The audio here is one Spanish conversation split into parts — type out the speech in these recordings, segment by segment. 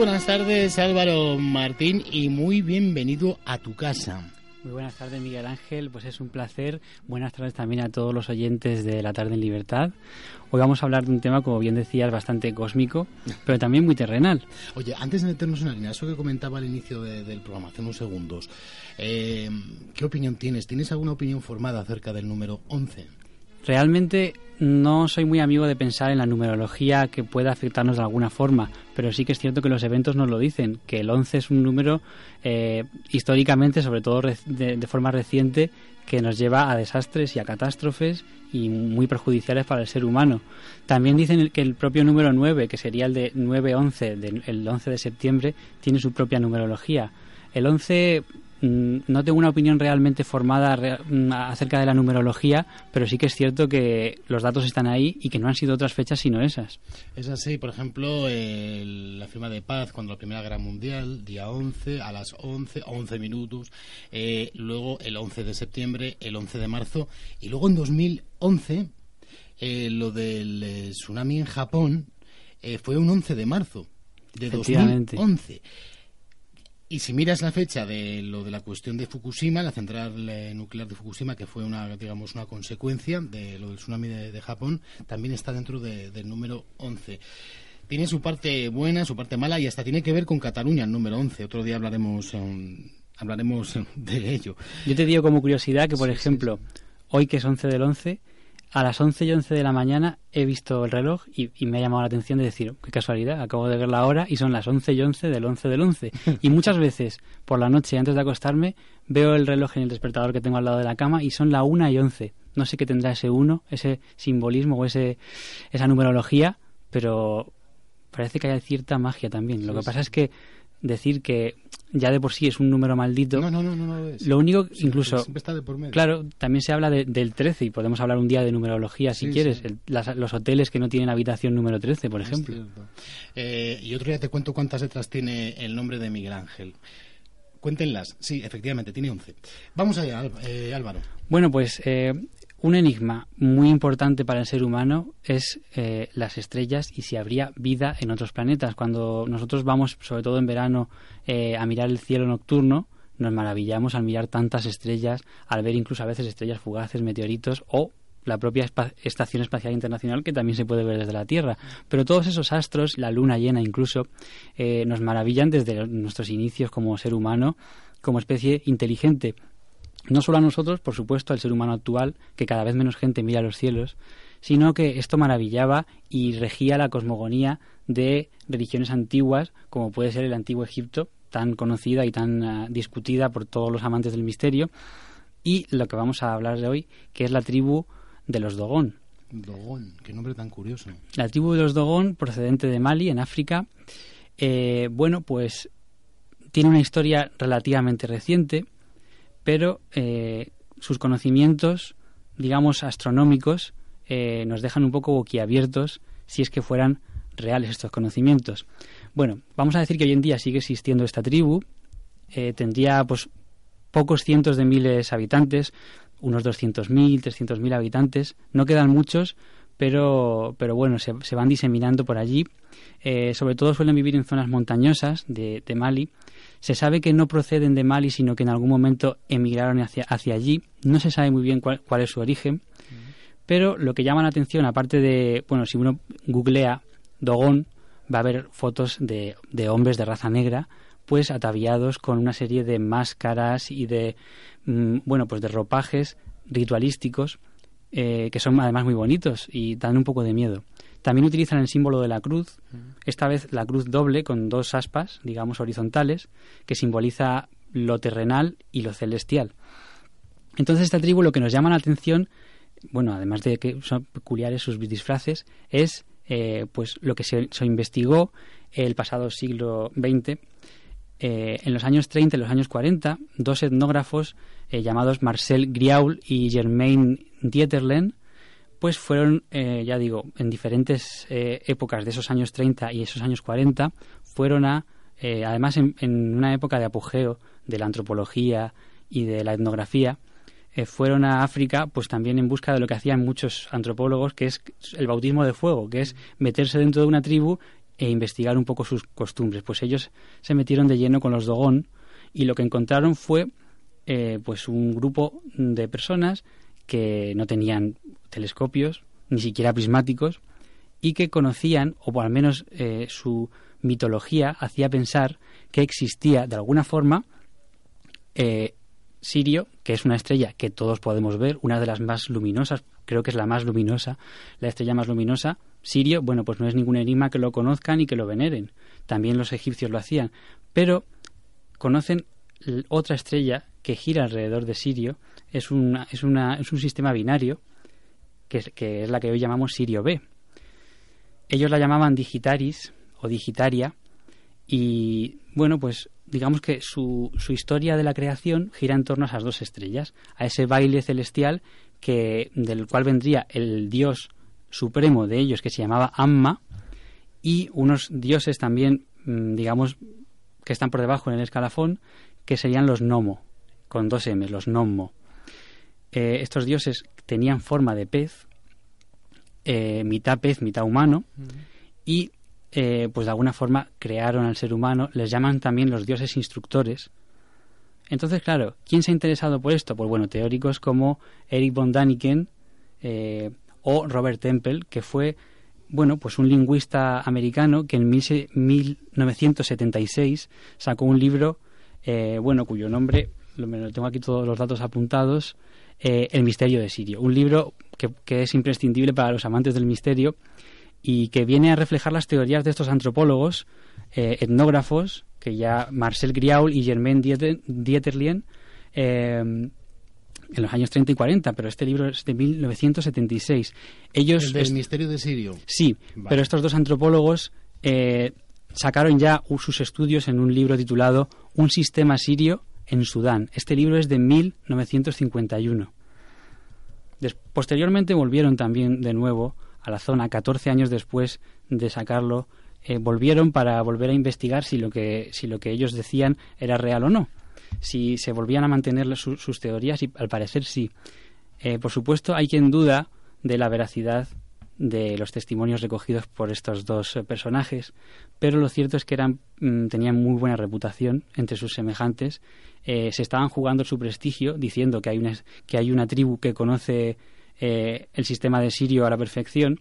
Buenas tardes Álvaro Martín y muy bienvenido a tu casa. Muy buenas tardes, Miguel Ángel. Pues es un placer. Buenas tardes también a todos los oyentes de La Tarde en Libertad. Hoy vamos a hablar de un tema, como bien decías, bastante cósmico, pero también muy terrenal. Oye, antes de meternos en la línea, eso que comentaba al inicio del programa, hace unos segundos, eh, ¿qué opinión tienes? ¿Tienes alguna opinión formada acerca del número 11? Realmente no soy muy amigo de pensar en la numerología que pueda afectarnos de alguna forma, pero sí que es cierto que los eventos nos lo dicen, que el 11 es un número eh, históricamente, sobre todo de, forma reciente, que nos lleva a desastres y a catástrofes y muy perjudiciales para el ser humano. También dicen que el propio número 9, que sería el de 9-11, el 11 de septiembre, tiene su propia numerología. El 11 Mm, no tengo una opinión realmente formada mm, acerca de la numerología, pero sí que es cierto que los datos están ahí y que no han sido otras fechas sino esas. Es así, por ejemplo, la firma de paz cuando la Primera Guerra Mundial, día 11, a las 11, 11 minutos, eh, luego el 11 de septiembre, el 11 de marzo, y luego en 2011, eh, lo del eh, tsunami en Japón fue un 11 de marzo de 2011. Y si miras la fecha de lo de la cuestión de Fukushima, la central eh, nuclear de Fukushima, que fue una, digamos, una consecuencia de lo del tsunami de, Japón, también está dentro del número 11. Tiene su parte buena, su parte mala y hasta tiene que ver con Cataluña, el número 11. Otro día hablaremos, um, hablaremos de ello. Yo te digo como curiosidad que, por ejemplo, hoy que es 11 del 11, a las 11 y 11 de la mañana he visto el reloj y, me ha llamado la atención de decir, qué casualidad, acabo de ver la hora y son las 11 y 11 del 11 del 11. y muchas veces por la noche antes de acostarme veo el reloj en el despertador que tengo al lado de la cama y son la 1 y 11. No sé qué tendrá ese 1, ese simbolismo o ese, esa numerología, pero parece que hay cierta magia también. Lo que pasa es que decir que ya de por sí es un número maldito. No, no, no, no, es. Lo único, incluso. Claro, también se habla del 13 y podemos hablar un día de numerología si quieres. los hoteles que no tienen habitación número 13, por ejemplo. Eh, y otro día te cuento cuántas letras tiene el nombre de Miguel Ángel. Cuéntenlas. Sí, efectivamente, tiene 11. Vamos allá, eh, Álvaro. Bueno, pues eh, un enigma muy importante para el ser humano es eh, las estrellas y si habría vida en otros planetas. Cuando nosotros vamos, sobre todo en verano, eh, a mirar el cielo nocturno, nos maravillamos al mirar tantas estrellas, al ver incluso a veces estrellas fugaces, meteoritos o la propia Estación Espacial Internacional que también se puede ver desde la Tierra. Pero todos esos astros, la luna llena incluso, eh, nos maravillan desde nuestros inicios como ser humano, como especie inteligente no solo a nosotros, por supuesto, al ser humano actual, que cada vez menos gente mira los cielos, sino que esto maravillaba y regía la cosmogonía de religiones antiguas, como puede ser el antiguo Egipto, tan conocida y tan ah, discutida por todos los amantes del misterio, y lo que vamos a hablar de hoy, que es la tribu de los Dogón. Dogón, qué nombre tan curioso. La tribu de los Dogón, procedente de Mali, en África, eh, bueno, pues tiene una historia relativamente reciente pero eh, sus conocimientos, digamos, astronómicos, eh, nos dejan un poco boquiabiertos si es que fueran reales estos conocimientos. Bueno, vamos a decir que hoy en día sigue existiendo esta tribu, eh, tendría pues pocos cientos de miles habitantes, unos 200.000, 300.000 habitantes, no quedan muchos, pero, pero bueno, se, van diseminando por allí. sobre todo suelen vivir en zonas montañosas de Mali se sabe que no proceden de Mali, sino que en algún momento emigraron hacia, hacia allí. No se sabe muy bien cuál, es su origen. Pero lo que llama la atención, aparte de, bueno, si uno googlea Dogón, va a ver fotos de, de hombres de raza negra, pues ataviados con una serie de máscaras y de, mm, bueno, pues de ropajes ritualísticos eh, que son además muy bonitos y dan un poco de miedo. También utilizan el símbolo de la cruz, esta vez la cruz doble con dos aspas, digamos horizontales, que simboliza lo terrenal y lo celestial. Entonces esta tribu lo que nos llama la atención, bueno, además de que son peculiares sus disfraces, es eh, pues lo que se, investigó el pasado siglo XX. Eh, en los años 30 y los años 40, dos etnógrafos llamados Marcel Griaul y Germain Dieterlen pues fueron, eh, ya digo, en diferentes eh, épocas de esos años 30 y esos años 40, fueron a, eh, además en, una época de apogeo de la antropología y de la etnografía, fueron a África pues también en busca de lo que hacían muchos antropólogos, que es el bautismo de fuego, que es meterse dentro de una tribu e investigar un poco sus costumbres. Pues ellos se metieron de lleno con los Dogon y lo que encontraron fue eh, pues un grupo de personas que no tenían telescopios, ni siquiera prismáticos, y que conocían, o al menos eh, su mitología hacía pensar que existía de alguna forma eh, Sirio, que es una estrella que todos podemos ver, una de las más luminosas, creo que es la más luminosa, la estrella más luminosa. Sirio, bueno, pues no es ningún enigma que lo conozcan y que lo veneren. También los egipcios lo hacían. Pero conocen otra estrella que gira alrededor de Sirio. Es, una, es, una, es un sistema binario, que que es la que hoy llamamos Sirio B. Ellos la llamaban Digitaris o Digitaria. Y bueno, pues digamos que su, su historia de la creación gira en torno a esas dos estrellas, a ese baile celestial que, del cual vendría el dios supremo de ellos que se llamaba Amma y unos dioses también, mm, digamos, que están por debajo en el escalafón, que serían los Nomo, con dos M, los Nomo. Eh, estos dioses tenían forma de pez, eh, mitad pez, mitad humano, y eh, pues de alguna forma crearon al ser humano, les llaman también los dioses instructores. Entonces, claro, ¿quién se ha interesado por esto? Pues bueno, teóricos como Eric von Daniken o Robert Temple, que fue, bueno, pues un lingüista americano que en 1976 sacó un libro, bueno, cuyo nombre, lo, tengo aquí todos los datos apuntados, El misterio de Sirio. Un libro que, que es imprescindible para los amantes del misterio y que viene a reflejar las teorías de estos antropólogos, eh, etnógrafos, que ya Marcel Griaul y Germain Dieterlien, eh, en los años 30 y 40, pero este libro es de 1976. Ellos ¿El del misterio de Sirio? Sí, pero estos dos antropólogos eh, sacaron ya sus estudios en un libro titulado Un sistema sirio en Sudán. Este libro es de 1951. posteriormente volvieron también de nuevo a la zona 14 años después de sacarlo, eh, volvieron para volver a investigar si lo, que, si lo que ellos decían era real o no. Si se volvían a mantener sus teorías y al parecer sí. Eh, por supuesto, hay quien duda de la veracidad de los testimonios recogidos por estos dos eh, personajes, pero lo cierto es que eran, mm, tenían muy buena reputación entre sus semejantes. se estaban jugando su prestigio diciendo que hay una, que hay una tribu que conoce eh, el sistema de Sirio a la perfección,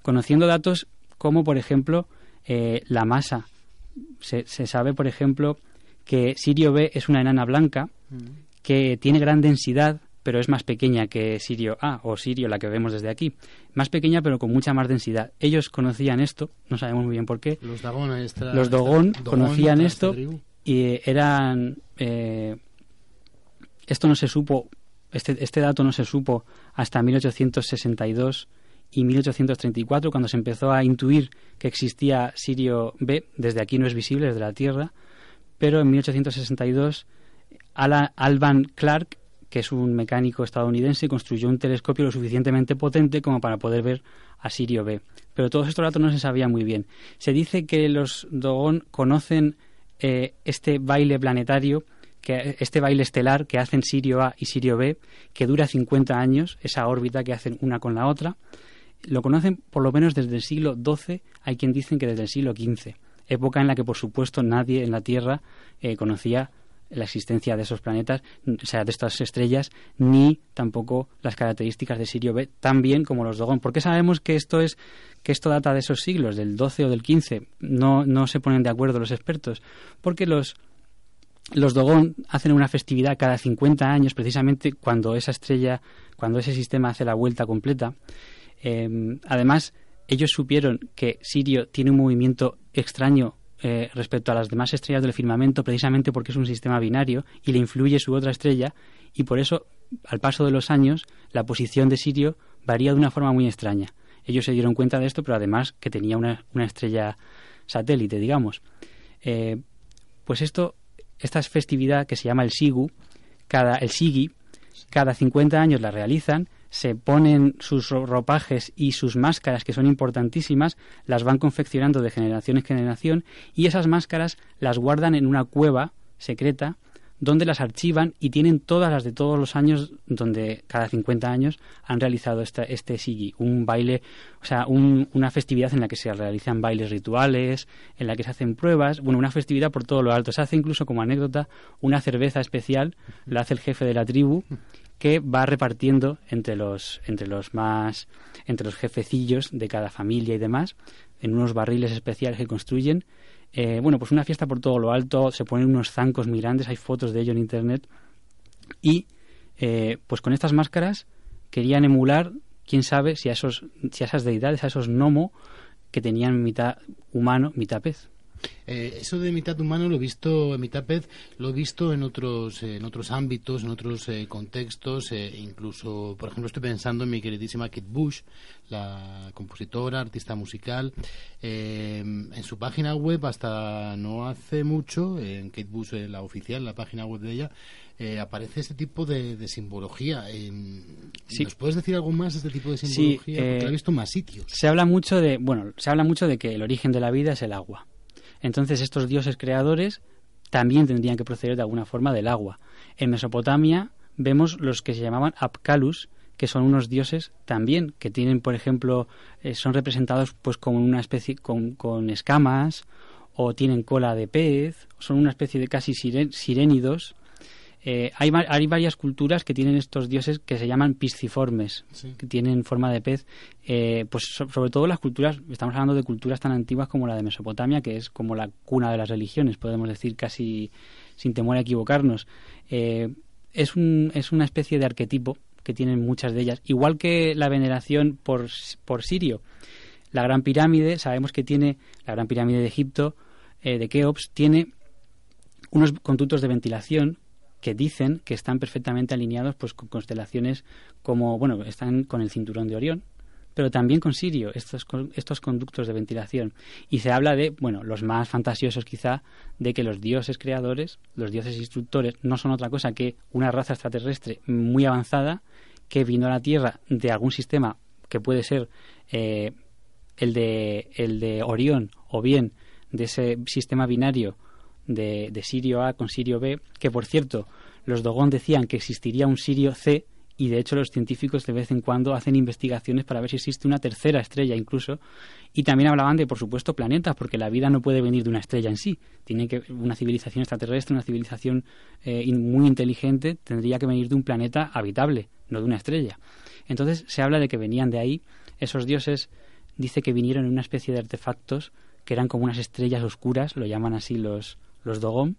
conociendo datos como, por ejemplo, eh, la masa. Se, sabe, por ejemplo, que Sirio B es una enana blanca que tiene gran densidad, pero es más pequeña que Sirio A o Sirio, la que vemos desde aquí. Más pequeña, pero con mucha más densidad. Ellos conocían esto, no sabemos muy bien por qué. Los Dagón, Los Dogon conocían esto y eran... Eh, esto no se supo este, este, dato no se supo hasta 1862 y 1834, cuando se empezó a intuir que existía Sirio B. Desde aquí no es visible, desde la Tierra, pero en 1862 Alban Clark, que es un mecánico estadounidense, construyó un telescopio lo suficientemente potente como para poder ver a Sirio B. Pero todos estos datos no se sabía muy bien. Se dice que los Dogon conocen eh, este baile planetario que este baile estelar que hacen Sirio A y Sirio B, que dura 50 años, esa órbita que hacen una con la otra, lo conocen por lo menos desde el siglo XII, hay quien dicen que desde el siglo XV, época en la que por supuesto nadie en la Tierra eh, conocía la existencia de esos planetas, o sea, de estas estrellas, ni tampoco las características de Sirio B, tan bien como los Dogon. ¿Por qué sabemos que esto es que esto data de esos siglos, del XII o del XV? No, no se ponen de acuerdo los expertos, porque los los Dogon hacen una festividad cada 50 años, precisamente cuando esa estrella, cuando ese sistema hace la vuelta completa. Em, además, ellos supieron que Sirio tiene un movimiento extraño eh, respecto a las demás estrellas del firmamento, precisamente porque es un sistema binario y le influye su otra estrella, y por eso, al paso de los años, la posición de Sirio varía de una forma muy extraña. Ellos se dieron cuenta de esto, pero además que tenía una, estrella satélite, digamos. Eh, pues esto esta festividad que se llama el Sigu, cada, el Sigi, cada 50 años la realizan, se ponen sus ropajes y sus máscaras, que son importantísimas, las van confeccionando de generación en generación, y esas máscaras las guardan en una cueva secreta donde las archivan y tienen todas las de todos los años, donde cada 50 años han realizado este, este Sigi, un baile, o sea, una festividad en la que se realizan bailes rituales, en la que se hacen pruebas, bueno, una festividad por todo lo alto. Se hace incluso como anécdota una cerveza especial, la hace el jefe de la tribu, que va repartiendo entre los, entre los más, entre los jefecillos de cada familia y demás, en unos barriles especiales que construyen eh, bueno, pues una fiesta por todo lo alto, se ponen unos zancos muy grandes, hay fotos de ello en internet. Y eh, pues con estas máscaras querían emular, quién sabe, si a, esos, si a esas deidades, a esos gnomo que tenían mitad humano, mitad pez. Eh, eso de mitad humano lo he visto, en mitad pez, lo he visto en otros, en otros ámbitos, en otros eh, contextos, eh, incluso, por ejemplo, estoy pensando en mi queridísima Kate Bush, la compositora, artista musical, en su página web hasta no hace mucho, en Kate Bush, la oficial, la página web de ella, aparece este tipo de, simbología. ¿Nos puedes decir algo más de este tipo de simbología? Porque la he visto en más sitios. Se habla mucho de, bueno, se habla mucho de que el origen de la vida es el agua. Entonces estos dioses creadores también tendrían que proceder de alguna forma del agua. En Mesopotamia vemos los que se llamaban Apkalus, que son unos dioses también que tienen, por ejemplo, eh, son representados pues como una especie con, con, escamas o tienen cola de pez, son una especie de casi sirénidos eh, hay, hay, varias culturas que tienen estos dioses que se llaman pisciformes, que tienen forma de pez. Eh, pues sobre todo las culturas, estamos hablando de culturas tan antiguas como la de Mesopotamia, que es como la cuna de las religiones, podemos decir casi sin temor a equivocarnos. Eh, es, un, es una especie de arquetipo que tienen muchas de ellas, igual que la veneración por, por Sirio. La Gran Pirámide, sabemos que tiene, la Gran Pirámide de Egipto, de Keops, tiene unos conductos de ventilación que dicen que están perfectamente alineados pues con constelaciones como, bueno, están con el cinturón de Orión, pero también con Sirio, estos, estos conductos de ventilación. Y se habla de, bueno, los más fantasiosos quizá, de que los dioses creadores, los dioses instructores, no son otra cosa que una raza extraterrestre muy avanzada que vino a la Tierra de algún sistema que puede ser eh, el, de, el de Orión o bien de ese sistema binario de, Sirio A con Sirio B, que por cierto, los Dogon decían que existiría un Sirio C y de hecho los científicos de vez en cuando hacen investigaciones para ver si existe una tercera estrella incluso. Y también hablaban de por supuesto planetas porque la vida no puede venir de una estrella en sí. Tiene que una civilización extraterrestre una civilización eh, muy inteligente tendría que venir de un planeta habitable no de una estrella. Entonces se habla de que venían de ahí esos dioses. Dice que vinieron en una especie de artefactos que eran como unas estrellas oscuras lo llaman así los los Dogon,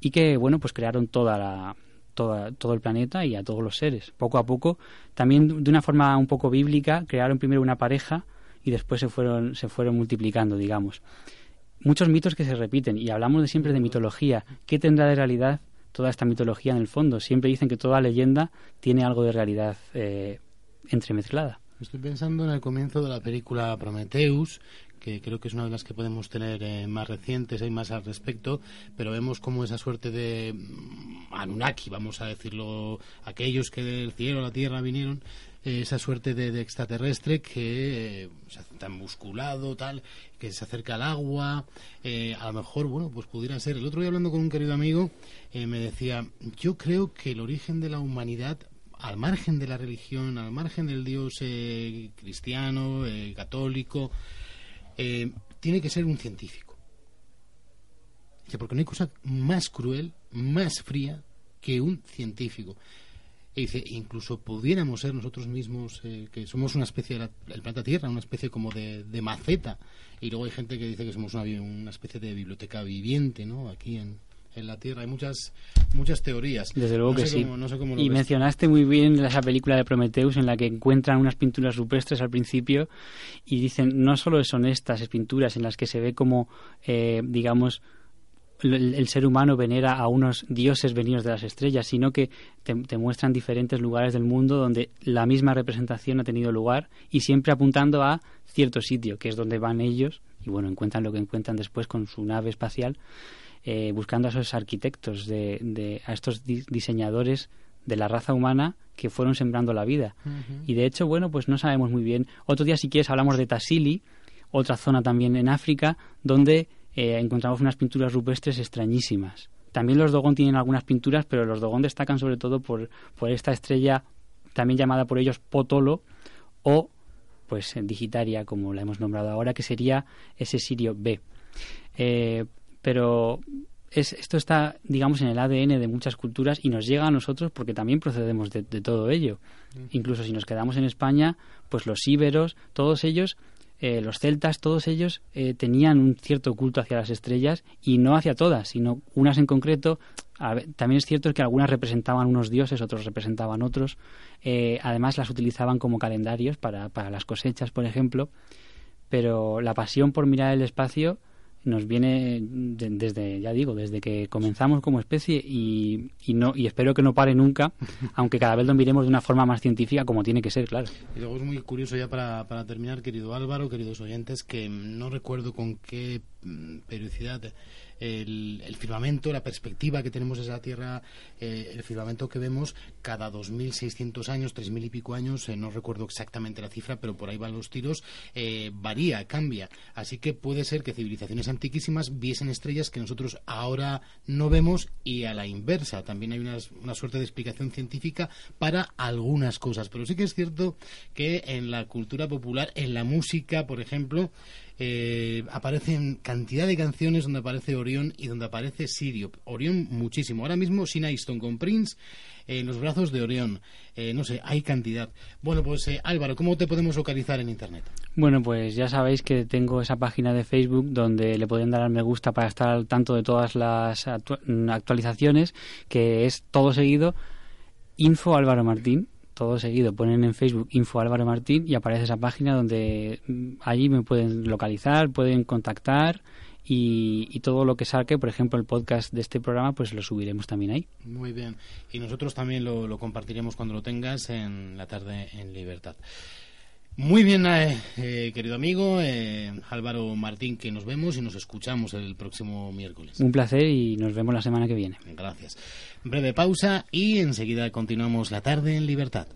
y que, bueno, pues crearon toda la, toda, todo el planeta y a todos los seres. Poco a poco, también de una forma un poco bíblica, crearon primero una pareja y después se fueron, se fueron multiplicando, digamos. Muchos mitos que se repiten, y hablamos de siempre de mitología. ¿Qué tendrá de realidad toda esta mitología en el fondo? Siempre dicen que toda leyenda tiene algo de realidad eh, entremezclada. Estoy pensando en el comienzo de la película Prometheus, que creo que es una de las que podemos tener eh, más recientes, hay más al respecto, pero vemos como esa suerte de mm, Anunnaki, vamos a decirlo, aquellos que del cielo a la tierra vinieron, eh, esa suerte de, extraterrestre que eh, tan musculado, tal, que se acerca al agua, a lo mejor, bueno, pues pudiera ser. El otro día hablando con un querido amigo, me decía, yo creo que el origen de la humanidad al margen de la religión, al margen del Dios cristiano, católico, eh, tiene que ser un científico. porque no hay cosa más cruel, más fría que un científico. Y dice, incluso pudiéramos ser nosotros mismos, eh, que somos una especie del planeta Tierra, una especie como de, maceta. Y luego hay gente que dice que somos una, una especie de biblioteca viviente, ¿no? Aquí en, en la Tierra. Hay muchas muchas teorías. Desde luego que sí. y mencionaste muy bien esa película de Prometheus en la que encuentran unas pinturas rupestres al principio y dicen no solo son estas pinturas en las que se ve como, eh, digamos, el, ser humano venera a unos dioses venidos de las estrellas, sino que te, te, muestran diferentes lugares del mundo donde la misma representación ha tenido lugar y siempre apuntando a cierto sitio, que es donde van ellos, y bueno, encuentran lo que encuentran después con su nave espacial, eh, buscando a esos arquitectos, de, a estos diseñadores de la raza humana que fueron sembrando la vida. Y de hecho, bueno, pues no sabemos muy bien. Otro día, si quieres, hablamos de Tassili, otra zona también en África, donde eh, encontramos unas pinturas rupestres extrañísimas, También los Dogon tienen algunas pinturas, pero los Dogon destacan sobre todo por, por esta estrella también llamada por ellos Potolo o pues Digitaria, como la hemos nombrado ahora, que sería ese Sirio B. Eh, pero es, esto está, digamos, en el ADN de muchas culturas y nos llega a nosotros porque también procedemos de, todo ello. Mm. Incluso si nos quedamos en España, pues los íberos, todos ellos, eh, los celtas, todos ellos eh, tenían un cierto culto hacia las estrellas y no hacia todas, sino unas en concreto. también es cierto que algunas representaban unos dioses, otros representaban otros. Eh, además las utilizaban como calendarios para, para las cosechas, por ejemplo. Pero la pasión por mirar el espacio nos viene desde, ya digo, desde que comenzamos como especie y, y, no y espero que no pare nunca, aunque cada vez lo miremos de una forma más científica como tiene que ser, claro. Y luego es muy curioso ya para, para terminar, querido Álvaro, queridos oyentes, que no recuerdo con qué mm, periodicidad el, firmamento, la perspectiva que tenemos de la Tierra, eh, el firmamento que vemos cada 2.600 años, 3.000 y pico años, eh, no recuerdo exactamente la cifra, pero por ahí van los tiros, eh, varía, cambia. Así que puede ser que civilizaciones antiquísimas viesen estrellas que nosotros ahora no vemos y a la inversa. También hay una, una suerte de explicación científica para algunas cosas. Pero sí que es cierto que en la cultura popular, en la música, por ejemplo, eh, aparecen cantidad de canciones donde aparece Orión y donde aparece Sirio. Orión muchísimo. Ahora mismo Sina Easton con Prince en los brazos de Orión. Eh, no sé, hay cantidad. Bueno, pues eh, Álvaro, ¿cómo te podemos localizar en Internet? Bueno, pues ya sabéis que tengo esa página de Facebook donde le pueden dar al me gusta para estar al tanto de todas las actualizaciones, que es todo seguido, Info Álvaro Martín todo seguido ponen en Facebook Info Álvaro Martín y aparece esa página donde mm, allí me pueden localizar, pueden contactar y, todo lo que saque, por ejemplo, el podcast de este programa, pues lo subiremos también ahí. Muy bien. Y nosotros también lo, compartiremos cuando lo tengas en la tarde en libertad. Muy bien, eh, eh, querido amigo eh, Álvaro Martín, que nos vemos y nos escuchamos el próximo miércoles. Un placer y nos vemos la semana que viene. Gracias. Breve pausa y enseguida continuamos la tarde en libertad.